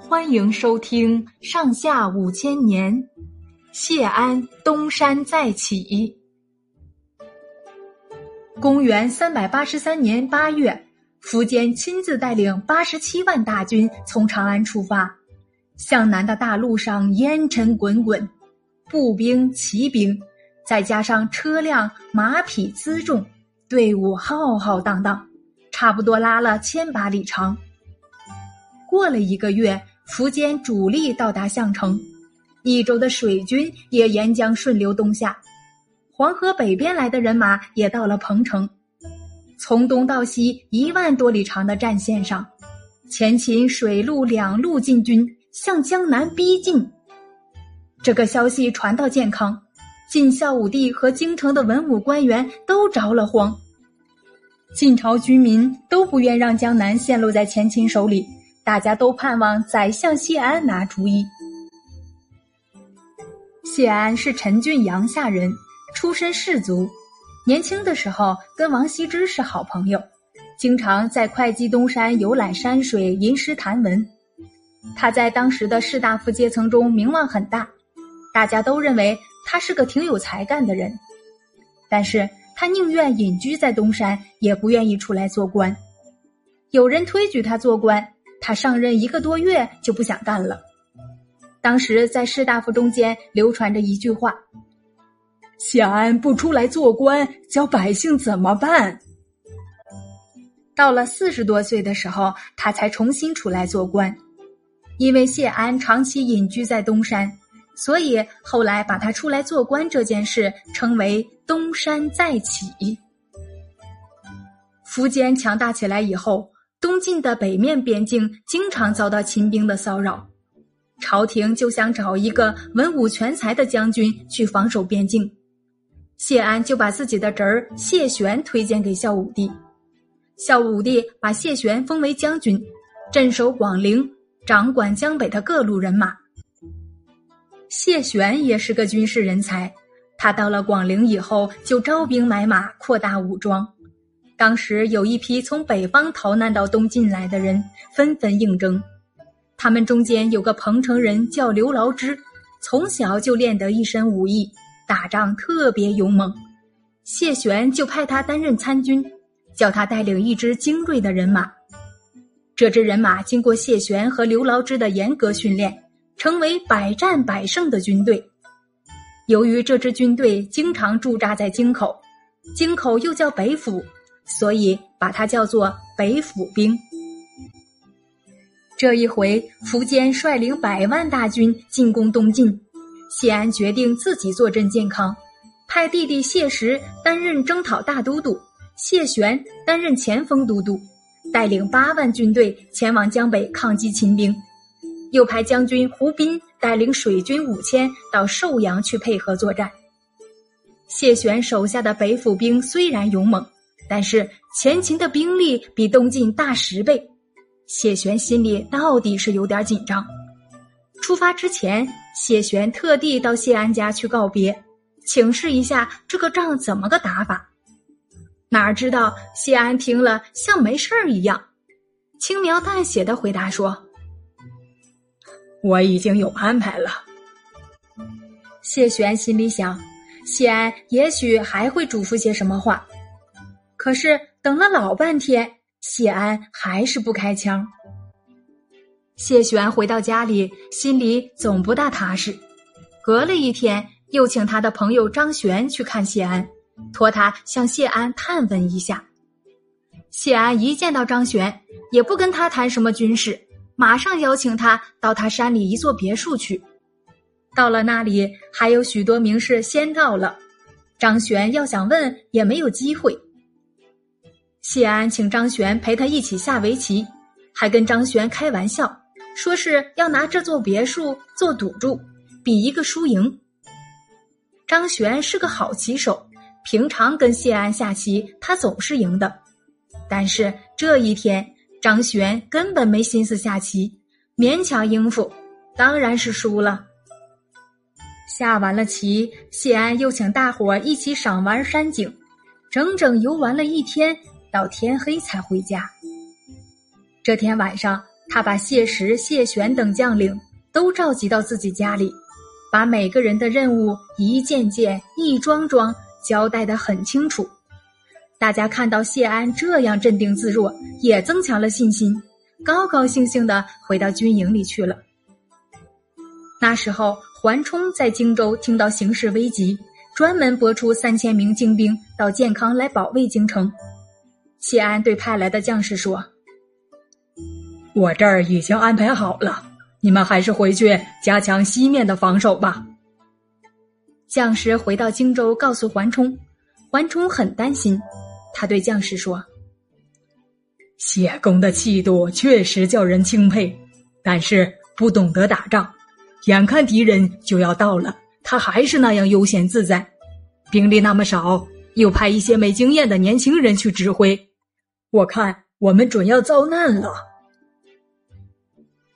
欢迎收听《上下五千年》，谢安东山再起。公元三百八十三年八月，苻坚亲自带领八十七万大军从长安出发。向南的大路上烟尘滚滚，步兵、骑兵，再加上车辆、马匹辎重，队伍浩浩荡荡，差不多拉了千把里长。过了一个月，苻坚主力到达项城，益州的水军也沿江顺流东下，黄河北边来的人马也到了彭城。从东到西一万多里长的战线上，前秦水陆两路进军。向江南逼近。这个消息传到建康，晋孝武帝和京城的文武官员都着了慌。晋朝居民都不愿让江南陷落在前秦手里，大家都盼望宰相谢安拿主意。谢安是陈郡阳夏人，出身士族，年轻的时候跟王羲之是好朋友，经常在会稽东山游览山水、吟诗谈文。他在当时的士大夫阶层中名望很大，大家都认为他是个挺有才干的人。但是他宁愿隐居在东山，也不愿意出来做官。有人推举他做官，他上任一个多月就不想干了。当时在士大夫中间流传着一句话：“谢安不出来做官，叫百姓怎么办？”到了四十多岁的时候，他才重新出来做官。因为谢安长期隐居在东山，所以后来把他出来做官这件事称为“东山再起”。苻坚强大起来以后，东晋的北面边境经常遭到秦兵的骚扰，朝廷就想找一个文武全才的将军去防守边境。谢安就把自己的侄儿谢玄推荐给孝武帝，孝武帝把谢玄封为将军，镇守广陵。掌管江北的各路人马，谢玄也是个军事人才。他到了广陵以后，就招兵买马，扩大武装。当时有一批从北方逃难到东晋来的人，纷纷应征。他们中间有个彭城人叫刘牢之，从小就练得一身武艺，打仗特别勇猛。谢玄就派他担任参军，叫他带领一支精锐的人马。这支人马经过谢玄和刘牢之的严格训练，成为百战百胜的军队。由于这支军队经常驻扎在京口，京口又叫北府，所以把它叫做北府兵。这一回，苻坚率领百万大军进攻东晋，谢安决定自己坐镇建康，派弟弟谢石担任征讨大都督，谢玄担任前锋都督。带领八万军队前往江北抗击秦兵，又派将军胡斌带领水军五千到寿阳去配合作战。谢玄手下的北府兵虽然勇猛，但是前秦的兵力比东晋大十倍，谢玄心里到底是有点紧张。出发之前，谢玄特地到谢安家去告别，请示一下这个仗怎么个打法。哪知道谢安听了像没事儿一样，轻描淡写的回答说：“我已经有安排了。”谢玄心里想，谢安也许还会嘱咐些什么话，可是等了老半天，谢安还是不开腔。谢玄回到家里，心里总不大踏实。隔了一天，又请他的朋友张玄去看谢安。托他向谢安探问一下。谢安一见到张玄，也不跟他谈什么军事，马上邀请他到他山里一座别墅去。到了那里，还有许多名士先到了，张玄要想问也没有机会。谢安请张玄陪他一起下围棋，还跟张玄开玩笑，说是要拿这座别墅做赌注，比一个输赢。张玄是个好棋手。平常跟谢安下棋，他总是赢的。但是这一天，张玄根本没心思下棋，勉强应付，当然是输了。下完了棋，谢安又请大伙一起赏玩山景，整整游玩了一天，到天黑才回家。这天晚上，他把谢石、谢玄等将领都召集到自己家里，把每个人的任务一件件、一桩桩交代得很清楚。大家看到谢安这样镇定自若，也增强了信心，高高兴兴的回到军营里去了。那时候，桓冲在荆州听到形势危急，专门拨出三千名精兵到建康来保卫京城。谢安对派来的将士说：“我这儿已经安排好了，你们还是回去加强西面的防守吧。”将士回到荆州，告诉桓冲，桓冲很担心。他对将士说：“谢公的气度确实叫人钦佩，但是不懂得打仗。眼看敌人就要到了，他还是那样悠闲自在。兵力那么少，又派一些没经验的年轻人去指挥，我看我们准要遭难了。”